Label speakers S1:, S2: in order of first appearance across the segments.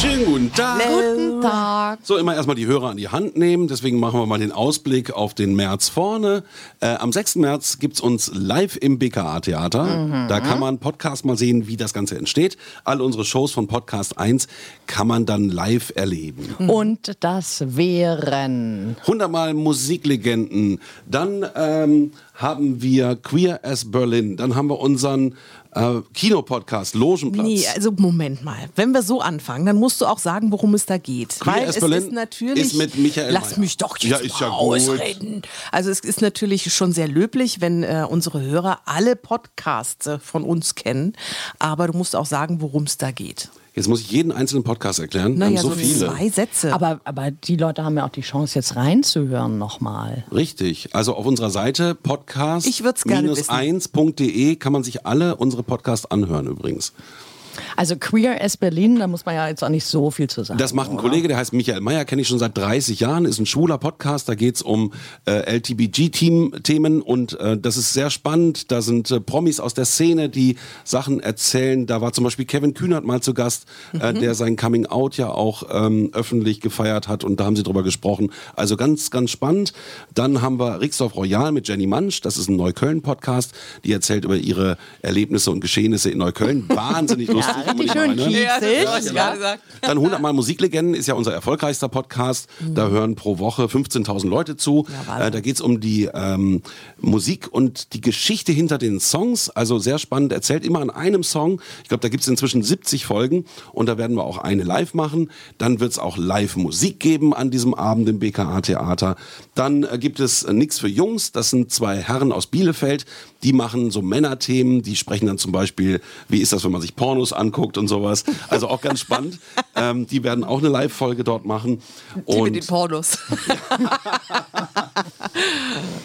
S1: Schönen guten Tag.
S2: Guten Tag.
S1: So, immer erstmal die Hörer an die Hand nehmen. Deswegen machen wir mal den Ausblick auf den März vorne. Äh, am 6. März gibt's uns live im BKA-Theater.
S2: Mhm.
S1: Da kann man Podcast mal sehen, wie das Ganze entsteht. All unsere Shows von Podcast 1 kann man dann live erleben.
S2: Und das wären.
S1: 100 Mal Musiklegenden. Dann ähm, haben wir Queer as Berlin. Dann haben wir unseren äh, Kinopodcast Logenplatz.
S3: Nee, also Moment mal. Wenn wir so anfangen, dann musst du auch sagen, worum es da geht.
S1: Queer
S3: Weil es ist natürlich.
S1: ist mit Michael
S3: Lass
S1: Mayer.
S3: mich doch jetzt
S1: Ja, ist ja
S3: mal
S1: gut.
S3: ausreden. Also es ist natürlich schon sehr löblich, wenn äh, unsere Hörer alle Podcasts äh, von uns kennen. Aber du musst auch sagen, worum es da geht.
S1: Jetzt muss ich jeden einzelnen Podcast erklären. Wir
S3: Naja,
S1: haben so,
S3: so
S1: viele.
S3: zwei Sätze.
S2: Aber, aber die Leute haben ja auch die Chance, jetzt reinzuhören nochmal.
S1: Richtig. Also auf unserer Seite podcast
S3: Ich würd's gerne wissen.
S1: 1.de kann man sich alle unsere Podcasts anhören übrigens.
S2: Also Queer as Berlin, da muss man ja jetzt auch nicht so viel zu sagen.
S1: Das macht ein Kollege, der heißt Michael Meyer, kenne ich schon seit 30 Jahren, ist ein schwuler Podcast, da geht's um äh, LTBG-Themen und äh, das ist sehr spannend. Da sind äh, Promis aus der Szene, die Sachen erzählen. Da war zum Beispiel Kevin Kühnert mal zu Gast, äh, der sein Coming-out ja auch ähm, öffentlich gefeiert hat und da haben sie drüber gesprochen. Also ganz, ganz spannend. Dann haben wir Rixdorf Royal mit Jenny Mansch, das ist ein Neukölln-Podcast, die erzählt über ihre Erlebnisse und Geschehnisse in Neukölln. Wahnsinnig lustig. Man
S2: richtig schön
S1: mal reinhören.
S2: kiezig.
S3: Ja, gesagt.
S1: Dann 100 Mal Musiklegenden ist ja unser erfolgreichster Podcast. Da hören pro Woche 15.000 Leute zu. Äh, da geht's um die ähm, Musik und die Geschichte hinter den Songs. Also sehr spannend. Erzählt immer an einem Song. Ich glaube, da gibt's inzwischen 70 Folgen und da werden wir auch eine live machen. Dann wird's auch Live-Musik geben an diesem Abend im BKA-Theater. Dann äh, gibt es äh, Nix für Jungs. Das sind zwei Herren aus Bielefeld. Die machen so Männerthemen. Die sprechen dann zum Beispiel, wie ist das, wenn man sich Pornos anguckt und sowas. Also auch ganz spannend. ähm, die werden auch eine Live-Folge dort machen.
S3: Die mit den
S1: Und,
S3: Pornos.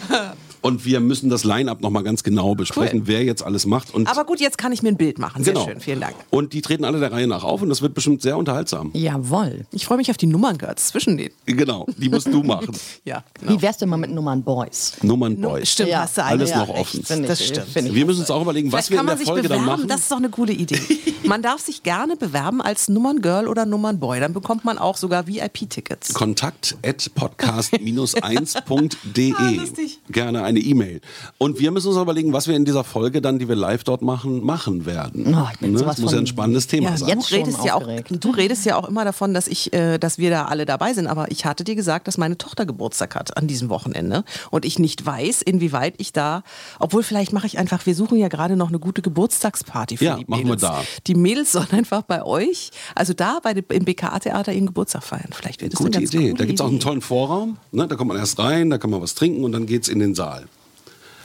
S1: und wir müssen das Line-Up nochmal ganz genau besprechen,
S3: Cool.
S1: wer jetzt alles macht. Und
S3: Aber gut, jetzt kann ich mir ein Bild machen. Sehr
S1: genau.
S3: schön, vielen Dank.
S1: Und die treten alle der Reihe nach auf und das wird bestimmt sehr unterhaltsam.
S2: Jawohl.
S3: Ich freue mich auf die Nummerngirls zwischen denen.
S1: Genau, die musst du machen.
S3: Ja, genau.
S2: Wie wär's denn mal mit Nummern Boys?
S1: Nummern
S3: Nu-
S1: Boys.
S3: Stimmt,
S2: Ja,
S3: hast du
S1: alles
S3: eine,
S1: noch
S3: ja,
S1: offen.
S2: Finde
S3: Das
S2: ich-
S3: stimmt.
S2: finde ich
S1: Wir müssen uns auch überlegen, was
S3: Vielleicht
S1: wir
S3: kann
S1: in der
S3: man sich
S1: Folge
S3: bewerben,
S1: dann machen.
S3: das ist doch eine coole Idee. Man darf sich gerne bewerben als Nummerngirl oder Nummernboy. Dann bekommt man auch sogar VIP-Tickets.
S1: Kontakt at podcast-1.de.
S3: Ah, lustig.
S1: Gerne eine E-Mail. Und wir müssen uns überlegen, was wir in dieser Folge dann, die wir live dort machen, machen werden.
S2: Oh, ich bin
S1: ne?
S2: sowas
S1: Das muss ja ein spannendes Thema
S3: Ja,
S1: sein.
S2: jetzt
S3: du redest ja auch, du redest ja auch immer davon, dass ich, äh, dass wir da alle dabei sind. Aber ich hatte dir gesagt, dass meine Tochter Geburtstag hat an diesem Wochenende und ich nicht weiß, inwieweit ich da, obwohl vielleicht mache ich einfach, wir suchen ja gerade noch eine gute Geburtstagsparty für
S1: Ja,
S3: die
S1: machen wir
S3: Mädels.
S1: da.
S3: Die Mädels sollen einfach bei euch, also da bei dem, im BKA-Theater ihren Geburtstag feiern. Vielleicht wird das
S1: Gute
S3: eine ganz
S1: Idee.
S3: coole
S1: Da gibt es auch einen tollen Vorraum. Ne? Da kommt man erst rein, da kann man was trinken und dann geht's in den Saal.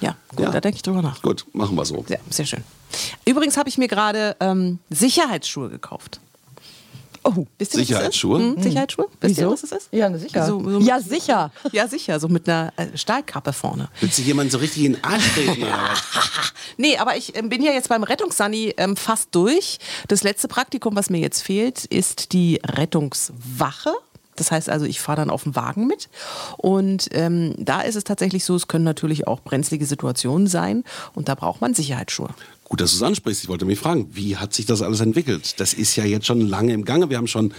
S3: Ja, gut,
S1: Ja.
S3: da denke ich drüber nach.
S1: Gut, machen wir so.
S3: Ja, sehr schön. Übrigens habe ich mir gerade ähm, Sicherheitsschuhe gekauft.
S2: Oh,
S3: Wisst ihr?
S1: Sicherheitsschuhe?
S3: Hm, Sicherheitsschuhe? Wisst ihr,
S2: Wieso?
S3: was das ist?
S2: Ja, sicher.
S3: So, so
S2: ja, sicher.
S3: Ja, sicher, so mit einer äh, Stahlkappe vorne.
S1: Willst sich jemand so richtig in den Arsch treten?
S3: Nee, aber ich ähm, bin ja jetzt beim Rettungssani ähm, fast durch. Das letzte Praktikum, was mir jetzt fehlt, ist die Rettungswache. Das heißt also, ich fahre dann auf dem Wagen mit. Und ähm, da ist es tatsächlich so, es können natürlich auch brenzlige Situationen sein. Und da braucht man Sicherheitsschuhe.
S1: Gut, dass du es ansprichst. Ich wollte mich fragen, wie hat sich das alles entwickelt? Das ist ja jetzt schon lange im Gange. Wir haben schon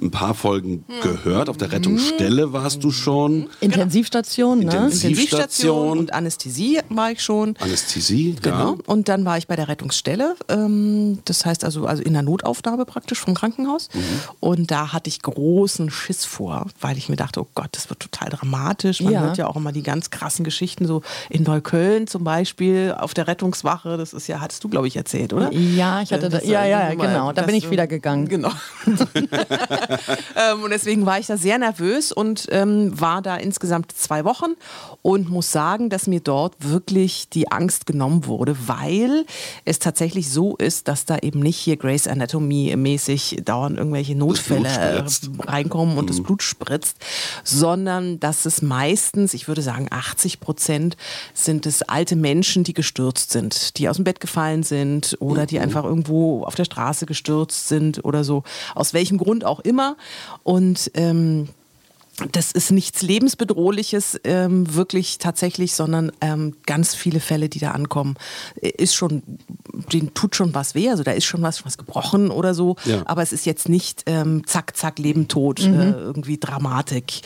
S1: ein paar Folgen gehört. Auf der Rettungsstelle warst du schon.
S2: Intensivstation, ne?
S1: Intensiv-
S3: Intensivstation und Anästhesie war ich schon.
S1: Anästhesie,
S3: Genau.
S1: ja.
S3: Und dann war ich bei der Rettungsstelle. Ähm, das heißt also, also in der Notaufnahme praktisch vom Krankenhaus.
S1: Mhm.
S3: Und da hatte ich großen Schiss vor, weil ich mir dachte, oh Gott, das wird total dramatisch. Man
S2: Ja.
S3: hört ja auch immer die ganz krassen Geschichten, so in Neukölln zum Beispiel auf der Rettungswache. Das ist ja, hat hattest du, glaube ich, erzählt, oder?
S2: Ja, ich hatte da,
S3: Das,
S2: ja,
S3: äh,
S2: ja, ja,
S3: mal,
S2: genau. Da bin ich wieder gegangen.
S3: Genau. ähm, und deswegen war ich da sehr nervös und ähm, war da insgesamt zwei Wochen und muss sagen, dass mir dort wirklich die Angst genommen wurde, weil es tatsächlich so ist, dass da eben nicht hier Grace Anatomy mäßig dauernd irgendwelche Notfälle reinkommen und das Blut spritzt, sondern dass es meistens, ich würde sagen 80 Prozent, sind es alte Menschen, die gestürzt sind, die aus dem Bett gefallen sind oder die einfach irgendwo auf der Straße gestürzt sind oder so, aus welchem Grund auch immer. Und ähm, das ist nichts lebensbedrohliches, ähm, wirklich tatsächlich, sondern ähm, ganz viele Fälle, die da ankommen, ist schon, denen tut schon was weh, also da ist schon was, was gebrochen oder so,
S1: Ja.
S3: aber es ist jetzt nicht ähm, zack, zack, Leben, Tod, äh, irgendwie Dramatik.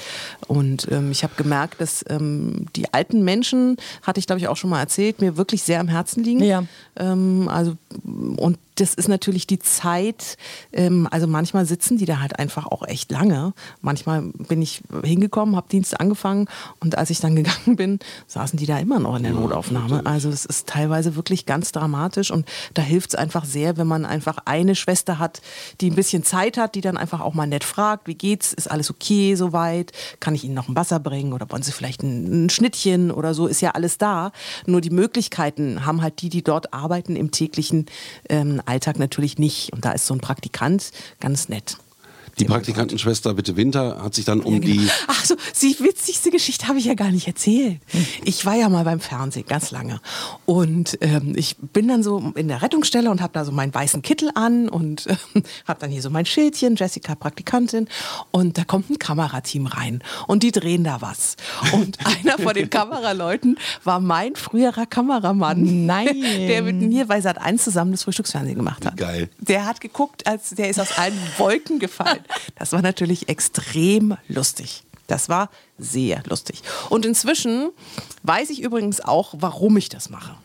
S3: Und ähm, ich habe gemerkt, dass ähm, die alten Menschen, hatte ich glaube ich auch schon mal erzählt, mir wirklich sehr am Herzen liegen.
S2: Ja.
S3: Ähm, also, und das ist natürlich die Zeit, ähm, also manchmal sitzen die da halt einfach auch echt lange. Manchmal bin ich hingekommen, habe Dienst angefangen und als ich dann gegangen bin, saßen die da immer noch in der Notaufnahme. Also es ist teilweise wirklich ganz dramatisch und da hilft es einfach sehr, wenn man einfach eine Schwester hat, die ein bisschen Zeit hat, die dann einfach auch mal nett fragt, wie geht's, ist alles okay soweit, kann ich Ihnen noch ein Wasser bringen oder wollen Sie vielleicht ein, ein Schnittchen oder so, ist ja alles da. Nur die Möglichkeiten haben halt die, die dort arbeiten im täglichen ähm, Alltag natürlich nicht. Und da ist so ein Praktikant ganz nett.
S1: Die Praktikantenschwester Bitte Winter hat sich dann um die.
S3: Ach so, die witzigste Geschichte habe ich ja gar nicht erzählt. Ich war ja mal beim Fernsehen ganz lange und ähm, ich bin dann so in der Rettungsstelle und habe da so meinen weißen Kittel an und äh, habe dann hier so mein Schildchen, Jessica Praktikantin und da kommt ein Kamerateam rein und die drehen da was und einer von den Kameraleuten war mein früherer Kameramann,
S2: Nein.
S3: der mit mir bei Sat 1 zusammen das Frühstücksfernsehen gemacht hat.
S1: Geil.
S3: Der hat geguckt, als der ist aus allen Wolken gefallen. Das war natürlich extrem lustig. Das war sehr lustig. Und inzwischen weiß ich übrigens auch, warum ich das mache.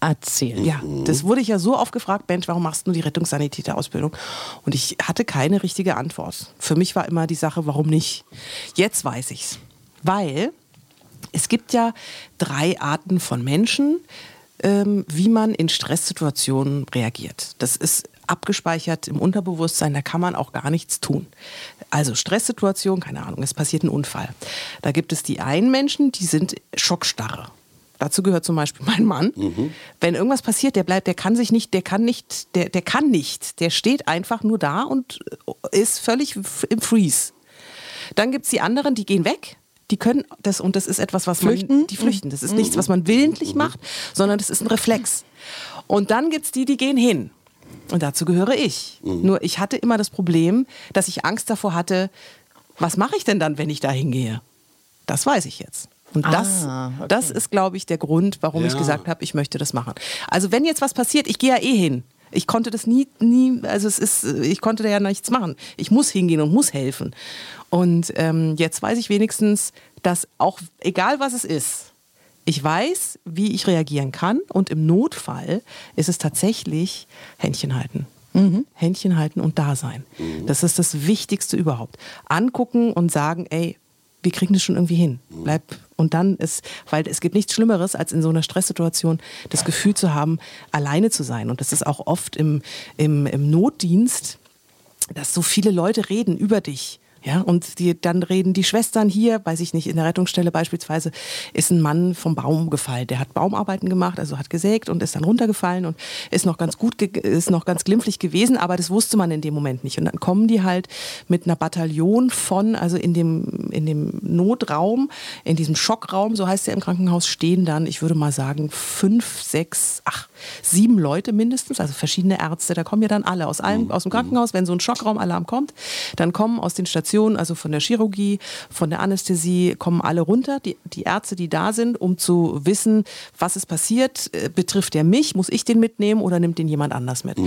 S2: Erzähl.
S3: Ja, das wurde ich ja so oft gefragt, Mensch, warum machst du die Rettungssanitäterausbildung? Und ich hatte keine richtige Antwort. Für mich war immer die Sache, warum nicht? Jetzt weiß ich's. Weil es gibt ja drei Arten von Menschen, ähm, wie man in Stresssituationen reagiert. Das ist abgespeichert im Unterbewusstsein, da kann man auch gar nichts tun. Also Stresssituation, keine Ahnung, es passiert ein Unfall. Da gibt es die einen Menschen, die sind schockstarre. Dazu gehört zum Beispiel mein Mann. Wenn irgendwas passiert, der bleibt, der kann sich nicht, der kann nicht, der, der kann nicht. Der steht einfach nur da und ist völlig im Freeze. Dann gibt es die anderen, die gehen weg. Die können das, und das ist etwas, was
S2: Flüchten?
S3: man. Die flüchten. Das ist nichts, was man willentlich macht, sondern das ist ein Reflex. Und dann gibt es die, die gehen hin. Und dazu gehöre ich. Nur ich hatte immer das Problem, dass ich Angst davor hatte, was mache ich denn dann, wenn ich da hingehe? Das weiß ich jetzt. Und das,
S2: Ah, okay.
S3: das ist, glaube ich, der Grund, warum ich
S1: Ja.
S3: gesagt habe, ich möchte das machen. Also wenn jetzt was passiert, ich gehe ja eh hin. Ich konnte das nie, nie, also es ist, ich konnte da ja nichts machen. Ich muss hingehen und muss helfen. Und ähm, jetzt weiß ich wenigstens, dass auch, egal was es ist, ich weiß, wie ich reagieren kann. Und im Notfall ist es tatsächlich Händchen halten. Händchen halten und da sein. Das ist das Wichtigste überhaupt. Angucken und sagen, ey, wir kriegen das schon irgendwie hin. Bleib und dann ist, weil es gibt nichts Schlimmeres, als in so einer Stresssituation das Gefühl zu haben, alleine zu sein. Und das ist auch oft im, im, im Notdienst, dass so viele Leute reden über dich. Ja, und die, dann reden die Schwestern hier, weiß ich nicht, in der Rettungsstelle beispielsweise, ist ein Mann vom Baum gefallen. Der hat Baumarbeiten gemacht, also hat gesägt und ist dann runtergefallen und ist noch ganz gut, ist noch ganz glimpflich gewesen, aber das wusste man in dem Moment nicht. Und dann kommen die halt mit einer Bataillon von, also in dem, in dem Notraum, in diesem Schockraum, so heißt der im Krankenhaus, stehen dann, ich würde mal sagen, fünf, sechs, ach, sieben Leute mindestens, also verschiedene Ärzte, da kommen ja dann alle aus allem, aus dem Krankenhaus, wenn so ein Schockraumalarm kommt, dann kommen aus den Stationen, also von der Chirurgie, von der Anästhesie, kommen alle runter, die, die Ärzte, die da sind, um zu wissen, was ist passiert, äh, betrifft der mich, muss ich den mitnehmen oder nimmt den jemand anders mit?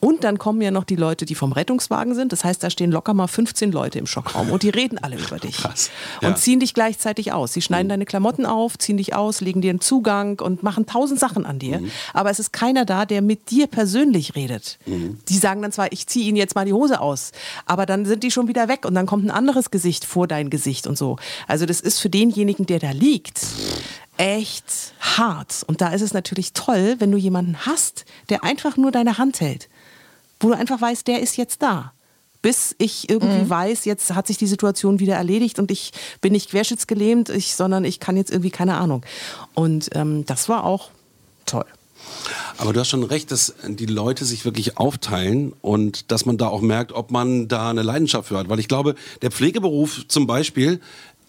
S3: Und dann kommen ja noch die Leute, die vom Rettungswagen sind, das heißt, da stehen locker mal 15 Leute im Schockraum und die reden alle über dich
S1: Krass.
S3: und
S1: Ja.
S3: ziehen dich gleichzeitig aus. Sie schneiden deine Klamotten auf, ziehen dich aus, legen dir einen Zugang und machen tausend Sachen an dir. Aber es ist keiner da, der mit dir persönlich redet. Die sagen dann zwar, ich ziehe ihnen jetzt mal die Hose aus, aber dann sind die schon wieder weg und dann kommt ein anderes Gesicht vor dein Gesicht und so. Also das ist für denjenigen, der da liegt, echt hart. Und da ist es natürlich toll, wenn du jemanden hast, der einfach nur deine Hand hält. Wo du einfach weißt, der ist jetzt da. Bis ich irgendwie
S2: Mhm.
S3: weiß, jetzt hat sich die Situation wieder erledigt und ich bin nicht querschnittsgelähmt, ich, sondern ich kann jetzt irgendwie keine Ahnung. Und ähm, das war auch toll.
S1: Aber du hast schon recht, dass die Leute sich wirklich aufteilen und dass man da auch merkt, ob man da eine Leidenschaft für hat. Weil ich glaube, der Pflegeberuf zum Beispiel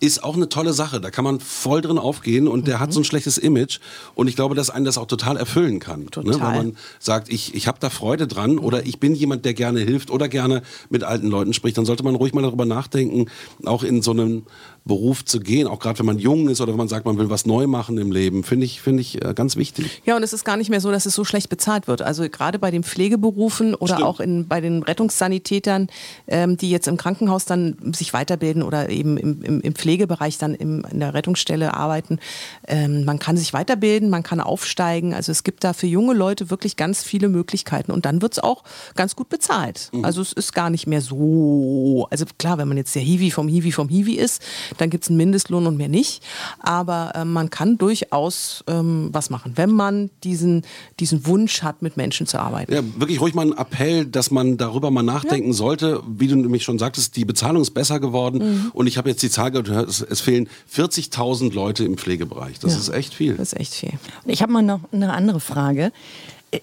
S1: ist auch eine tolle Sache. Da kann man voll drin aufgehen und der hat so ein schlechtes Image. Und ich glaube, dass einen das auch total erfüllen kann. Ne?
S3: Total.
S1: Weil man sagt, ich, ich habe da Freude dran oder ich bin jemand, der gerne hilft oder gerne mit alten Leuten spricht. Dann sollte man ruhig mal darüber nachdenken, auch in so einen Beruf zu gehen. Auch gerade wenn man jung ist oder wenn man sagt, man will was neu machen im Leben. Finde ich, finde ich äh, ganz wichtig.
S3: Ja, und es ist gar nicht mehr so, dass es so schlecht bezahlt wird. Also gerade bei den Pflegeberufen oder
S1: Stimmt.
S3: auch in, bei den Rettungssanitätern, ähm, die jetzt im Krankenhaus dann sich weiterbilden oder eben im, im, im Pflegebereich dann im, in der Rettungsstelle arbeiten. Ähm, man kann sich weiterbilden, man kann aufsteigen. Also es gibt da für junge Leute wirklich ganz viele Möglichkeiten. Und dann wird es auch ganz gut bezahlt. Also es ist gar nicht mehr so. Also klar, wenn man jetzt der Hiwi vom Hiwi vom Hiwi ist, dann gibt es einen Mindestlohn und mehr nicht. Aber ähm, man kann durchaus ähm, was machen, wenn man diesen, diesen Wunsch hat, mit Menschen zu arbeiten.
S1: Ja, wirklich ruhig mal ein Appell, dass man darüber mal nachdenken sollte. Wie du nämlich schon sagtest, die Bezahlung ist besser geworden.
S3: Mhm.
S1: Und ich habe jetzt die Zahl gehört, es, es fehlen 40.000 Leute im Pflegebereich. Das
S3: Ja.
S1: ist echt viel.
S3: Das ist echt viel.
S2: Ich habe mal noch eine andere Frage.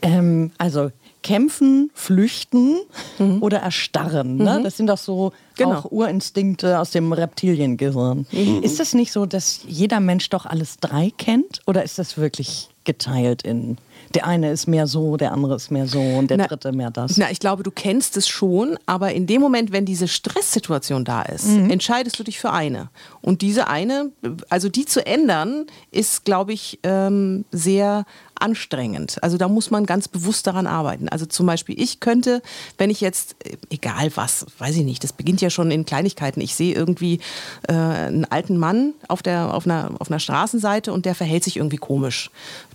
S2: Ähm, also kämpfen, flüchten oder erstarren. Ne? Das sind doch so
S3: Genau.
S2: auch Urinstinkte aus dem Reptiliengehirn. Ist das nicht so, dass jeder Mensch doch alles drei kennt? Oder ist das wirklich geteilt in der eine ist mehr so, der andere ist mehr so und der
S3: Na,
S2: dritte mehr das?
S3: Na, ich glaube, du kennst es schon, aber in dem Moment, wenn diese Stresssituation da ist, entscheidest du dich für eine. Und diese eine, also die zu ändern, ist, glaube ich, ähm, sehr anstrengend. Also da muss man ganz bewusst daran arbeiten. Also zum Beispiel, ich könnte, wenn ich jetzt, äh, egal was, weiß ich nicht, das beginnt ja schon in Kleinigkeiten. Ich sehe irgendwie äh, einen alten Mann auf, der, auf, einer, auf einer Straßenseite und der verhält sich irgendwie komisch.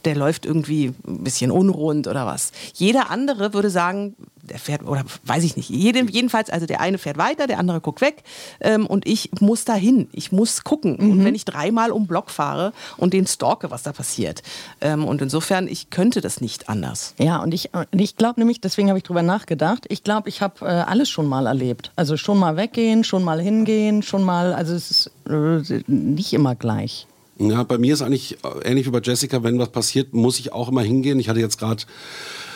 S3: Der läuft irgendwie ein bisschen unrund oder was. Jeder andere würde sagen, der fährt, oder weiß ich nicht, Jede, jedenfalls, also der eine fährt weiter, der andere guckt weg ähm, und ich muss dahin, ich muss gucken. Und wenn ich dreimal um Block fahre und den stalke, was da passiert. Ähm, und insofern, ich könnte das nicht anders.
S2: Ja, und ich, ich glaube nämlich, deswegen habe ich drüber nachgedacht, ich glaube, ich habe äh, alles schon mal erlebt. Also schon mal weggehen, schon mal hingehen, schon mal, also es ist äh, nicht immer gleich.
S1: Ja, bei mir ist eigentlich äh, ähnlich wie bei Jessica, wenn was passiert, muss ich auch immer hingehen. Ich hatte jetzt gerade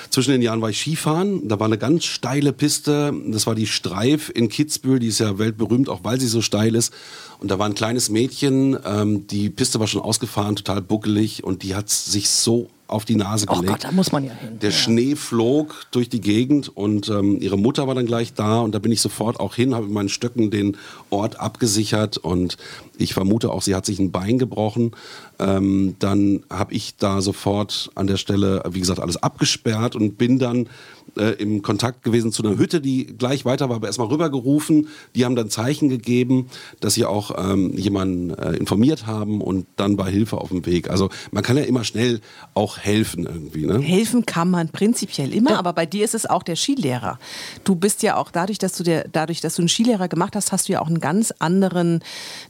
S1: zwischen den Jahren war ich Skifahren, da war eine ganz steile Piste, das war die Streif in Kitzbühel, die ist ja weltberühmt, auch weil sie so steil ist. Und da war ein kleines Mädchen, ähm, die Piste war schon ausgefahren, total buckelig. Und die hat sich so auf die Nase
S2: Oh
S1: gelegt.
S2: Gott, da muss man ja hin.
S1: Der Schnee flog durch die Gegend und ähm, ihre Mutter war dann gleich da und da bin ich sofort auch hin, habe mit meinen Stöcken den Ort abgesichert und ich vermute auch, sie hat sich ein Bein gebrochen. Ähm, dann habe ich da sofort an der Stelle, wie gesagt, alles abgesperrt und bin dann äh, im Kontakt gewesen zu einer Hütte, die gleich weiter war, aber erstmal rübergerufen. Die haben dann Zeichen gegeben, dass sie auch ähm, jemanden äh, informiert haben und dann war Hilfe auf dem Weg. Also man kann ja immer schnell auch helfen irgendwie. Ne?
S3: Helfen kann man prinzipiell immer, aber bei dir ist es auch der Skilehrer. Du bist ja auch dadurch, dass du der, dadurch, dass du einen Skilehrer gemacht hast, hast du ja auch einen ganz anderen,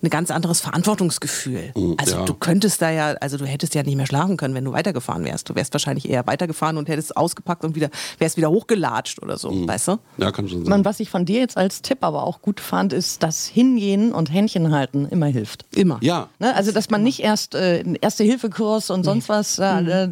S3: ein ganz anderes Verantwortungsgefühl. Also
S1: ja.
S3: du könntest da ja, also du hättest ja nicht mehr schlafen können, wenn du weitergefahren wärst. Du wärst wahrscheinlich eher weitergefahren und hättest ausgepackt und wieder, wärst wieder hochgelatscht oder so, weißt du?
S1: Ja, kann schon sein.
S2: Man, was ich von dir jetzt als Tipp aber auch gut fand, ist, dass Hingehen und Händchen halten immer hilft.
S3: Immer.
S1: ja,
S2: Ne? Also, dass man nicht erst äh, einen Erste-Hilfe-Kurs und sonst was äh, äh,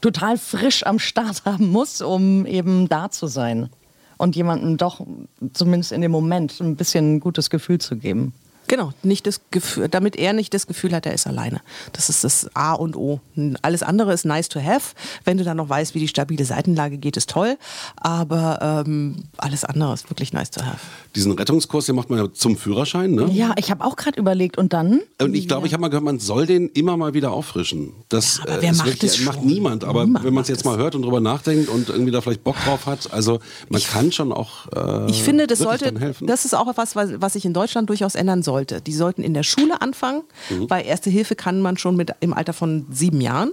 S2: total frisch am Start haben muss, um eben da zu sein. Und jemandem doch zumindest in dem Moment ein bisschen ein gutes Gefühl zu geben.
S3: Genau, nicht das Gefühl, damit er nicht das Gefühl hat, er ist alleine. Das ist das A und O. Alles andere ist nice to have. Wenn du dann noch weißt, wie die stabile Seitenlage geht, ist toll. Aber ähm, alles andere ist wirklich nice to have.
S1: diesen Rettungskurs, den macht man ja zum Führerschein, ne?
S2: Ja, ich habe auch gerade überlegt. Und dann?
S1: Und ich glaube, ich habe mal gehört, man soll den immer mal wieder auffrischen. Das
S3: Ja, aber
S1: äh,
S3: wer
S1: ist
S3: macht
S1: wirklich-
S3: das
S1: macht
S3: schon?
S1: niemand. Aber
S3: Niemand
S1: wenn man es
S3: macht
S1: jetzt mal hört und drüber nachdenkt und irgendwie da vielleicht Bock drauf hat, also man kann schon auch. Äh,
S3: Ich finde, das sollte, das ist auch etwas, was, sich in Deutschland durchaus ändern sollte. Sollte. Die sollten in der Schule anfangen,
S1: Mhm.
S3: weil Erste Hilfe kann man schon mit im Alter von sieben Jahren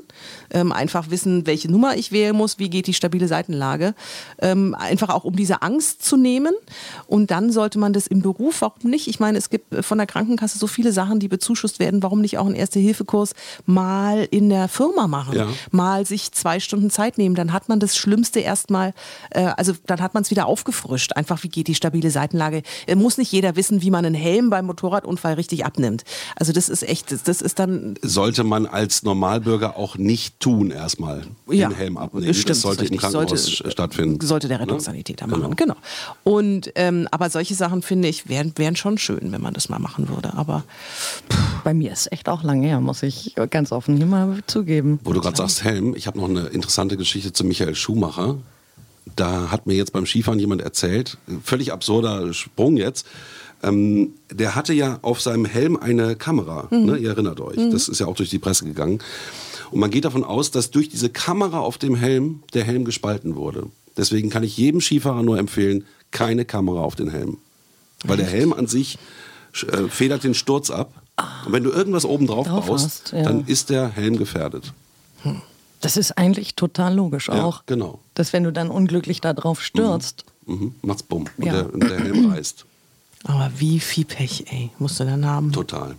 S3: ähm, einfach wissen, welche Nummer ich wählen muss, wie geht die stabile Seitenlage. Ähm, einfach auch um diese Angst zu nehmen. Und dann sollte man das im Beruf, warum nicht? Ich meine, es gibt von der Krankenkasse so viele Sachen, die bezuschusst werden. Warum nicht auch einen Erste-Hilfe-Kurs mal in der Firma machen?
S1: Ja.
S3: Mal sich zwei Stunden Zeit nehmen. Dann hat man das Schlimmste erstmal, äh, also dann hat man es wieder aufgefrischt. Einfach, wie geht die stabile Seitenlage? Äh, muss nicht jeder wissen, wie man einen Helm beim Motorradunfall richtig abnimmt. Also das ist echt, das, ist dann
S1: Sollte man als Normalbürger auch nicht tun, erstmal
S3: Ja,
S1: den Helm abnehmen.
S3: das stimmt,
S1: das sollte im. Krankenhaus
S3: Sollte-
S1: stattfinden.
S3: sollte der
S1: Ne?
S3: Rettungssanitäter machen. Genau. Und ähm, aber solche Sachen finde ich wären, wären schon schön, wenn man das mal machen würde. Aber
S2: Bei mir ist echt auch lange her, muss ich ganz offen hier mal zugeben.
S1: Wo du gerade sagst Helm, ich habe noch eine interessante Geschichte zu Michael Schumacher. Da hat mir jetzt beim Skifahren jemand erzählt, völlig absurder Sprung jetzt. Ähm, der hatte ja auf seinem Helm eine Kamera, ne? ihr erinnert euch. Das ist ja auch durch die Presse gegangen. Und man geht davon aus, dass durch diese Kamera auf dem Helm der Helm gespalten wurde. Deswegen kann ich jedem Skifahrer nur empfehlen, keine Kamera auf den Helm. Weil der Helm an sich äh, federt den Sturz ab. Und wenn du irgendwas oben drauf baust,
S2: hast, ja.
S1: dann ist der Helm gefährdet.
S2: Das ist eigentlich total logisch
S1: Ja,
S2: auch.
S1: genau.
S2: Dass wenn du dann unglücklich da drauf stürzt,
S1: Mhm, macht's bumm. Und,
S2: Ja.
S1: der, und der Helm reißt.
S3: Aber wie viel Pech, ey, musst du dann haben.
S1: Total.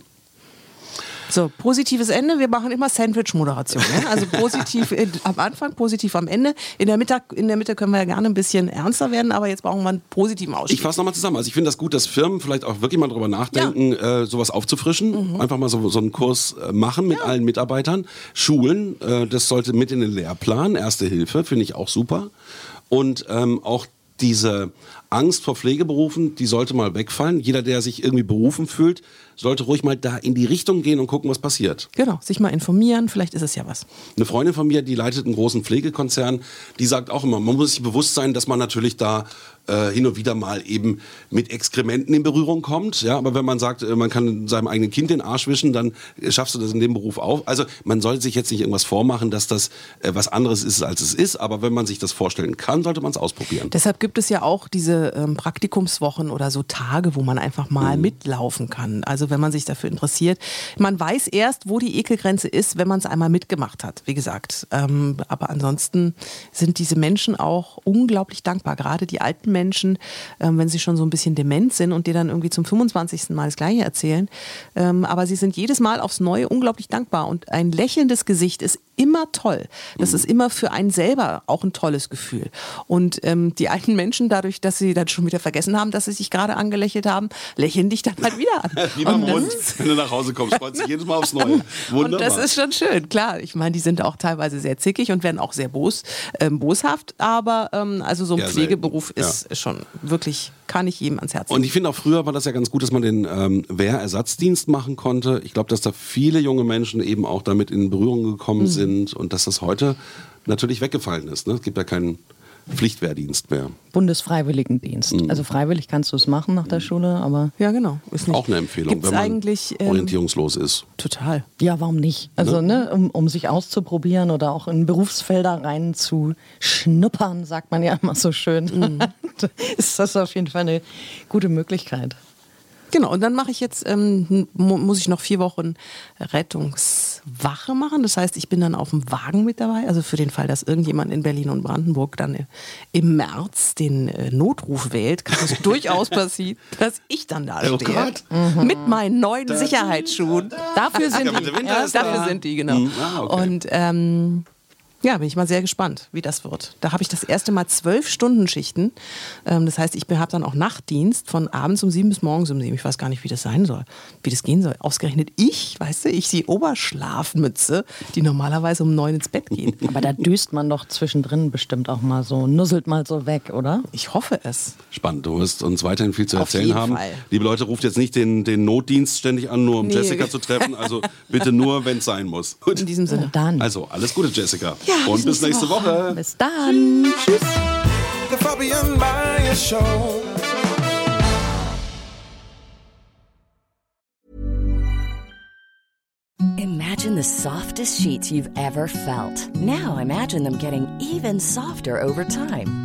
S3: So, positives Ende. Wir machen immer Sandwich-Moderation. Ne? Also positiv in, am Anfang, positiv am Ende. In der, Mitte, in der Mitte können wir ja gerne ein bisschen ernster werden, aber jetzt brauchen wir einen positiven Ausstieg.
S1: Ich fasse nochmal zusammen. Also ich finde das gut, dass Firmen vielleicht auch wirklich mal drüber nachdenken, äh, sowas aufzufrischen.
S3: Mhm.
S1: Einfach mal so, so einen Kurs äh, machen mit allen Mitarbeitern. Schulen, äh, das sollte mit in den Lehrplan. Erste Hilfe, finde ich auch super. Und ähm, auch diese Angst vor Pflegeberufen, die sollte mal wegfallen. Jeder, der sich irgendwie berufen fühlt, sollte ruhig mal da in die Richtung gehen und gucken, was passiert.
S3: Genau, sich mal informieren, vielleicht ist es ja was.
S1: Eine Freundin von mir, die leitet einen großen Pflegekonzern, die sagt auch immer, man muss sich bewusst sein, dass man natürlich da äh, hin und wieder mal eben mit Exkrementen in Berührung kommt. Ja, aber wenn man sagt, äh, man kann seinem eigenen Kind den Arsch wischen, dann äh, schaffst du das in dem Beruf auch. Also man sollte sich jetzt nicht irgendwas vormachen, dass das äh, was anderes ist, als es ist. Aber wenn man sich das vorstellen kann, sollte man es ausprobieren.
S3: Deshalb gibt es ja auch diese ähm, Praktikumswochen oder so Tage, wo man einfach mal mitlaufen kann. Also wenn man sich dafür interessiert. Man weiß erst, wo die Ekelgrenze ist, wenn man es einmal mitgemacht hat, wie gesagt. Ähm, aber ansonsten sind diese Menschen auch unglaublich dankbar. Gerade die alten Menschen, ähm, wenn sie schon so ein bisschen dement sind und dir dann irgendwie zum 25. Mal das Gleiche erzählen. Ähm, aber sie sind jedes Mal aufs Neue unglaublich dankbar. Und ein lächelndes Gesicht ist immer toll. Das ist immer für einen selber auch ein tolles Gefühl. Und ähm, die alten Menschen, dadurch, dass sie dann schon wieder vergessen haben, dass sie sich gerade angelächelt haben, lächeln dich dann halt wieder an.
S1: Wie
S3: Und
S1: Hund,
S3: ist-
S1: wenn du nach Hause kommst, freut sich jedes Mal aufs Neue.
S3: und
S1: Wunderbar.
S3: das ist schon schön, klar. Ich meine, die sind auch teilweise sehr zickig und werden auch sehr bos, ähm, boshaft, aber ähm, also so ein
S1: Ja,
S3: Pflegeberuf
S1: selten,
S3: ist schon wirklich, kann ich jedem ans Herz
S1: Und
S3: legen.
S1: ich finde auch früher war das ja ganz gut, dass man den ähm, Wehrersatzdienst machen konnte. Ich glaube, dass da viele junge Menschen eben auch damit in Berührung gekommen
S3: Mhm.
S1: sind und dass das heute natürlich weggefallen ist. Ne? Es gibt ja keinen Pflichtwehrdienst mehr.
S2: Bundesfreiwilligendienst.
S1: Mhm.
S2: Also freiwillig kannst du es machen nach der Schule, aber
S3: Ja, genau. Ist nicht,
S1: Auch eine Empfehlung,
S3: Gibt's
S1: wenn man
S3: eigentlich ähm,
S1: orientierungslos ist.
S3: total.
S2: ja, warum nicht? Also, ne, um, um sich auszuprobieren oder auch in Berufsfelder rein zu schnuppern, sagt man ja immer so schön,
S3: Mhm.
S2: ist das auf jeden Fall eine gute Möglichkeit.
S3: Genau, und dann mache ich jetzt, ähm, mu muss ich noch vier Wochen Rettungswache machen. Das heißt, ich bin dann auf dem Wagen mit dabei. Also für den Fall, dass irgendjemand in Berlin und Brandenburg dann äh, im März den äh, Notruf wählt, kann es durchaus passieren, dass ich dann da
S1: Oh
S3: stehe.
S1: Gott.
S3: Mit meinen neuen Sicherheitsschuhen.
S2: Dafür sind
S1: Ja,
S2: die.
S1: da.
S3: Dafür sind die, genau.
S1: Mhm. Ah, okay.
S3: Und ähm, ja, bin ich mal sehr gespannt, wie das wird. Da habe ich das erste Mal zwölf Stunden Schichten. Ähm, das heißt, ich habe dann auch Nachtdienst von abends um sieben bis morgens um sieben. Ich weiß gar nicht, wie das sein soll, wie das gehen soll. Ausgerechnet ich, weißt du, ich die Oberschlafmütze, die normalerweise um neun ins Bett gehen.
S2: Aber da düst man doch zwischendrin bestimmt auch mal so, nusselt mal so weg, oder?
S3: Ich hoffe es.
S1: Spannend, du wirst uns weiterhin viel zu
S3: Auf
S1: erzählen
S3: jeden
S1: haben.
S3: Fall.
S1: Liebe Leute, ruft jetzt nicht den, den Notdienst ständig an, nur um
S3: Nee.
S1: Jessica zu treffen. Also bitte nur, wenn es sein muss. Gut.
S3: In diesem Sinne.
S2: Dann.
S1: Also, alles Gute, Jessica.
S3: Ja,
S1: Und
S3: bis
S1: bis nächste
S3: nächste
S1: Woche.
S2: Bis dann. Tschüss.
S4: The Fabian Meyer Show.
S5: Imagine the softest sheets you've ever felt. Now imagine them getting even softer over time.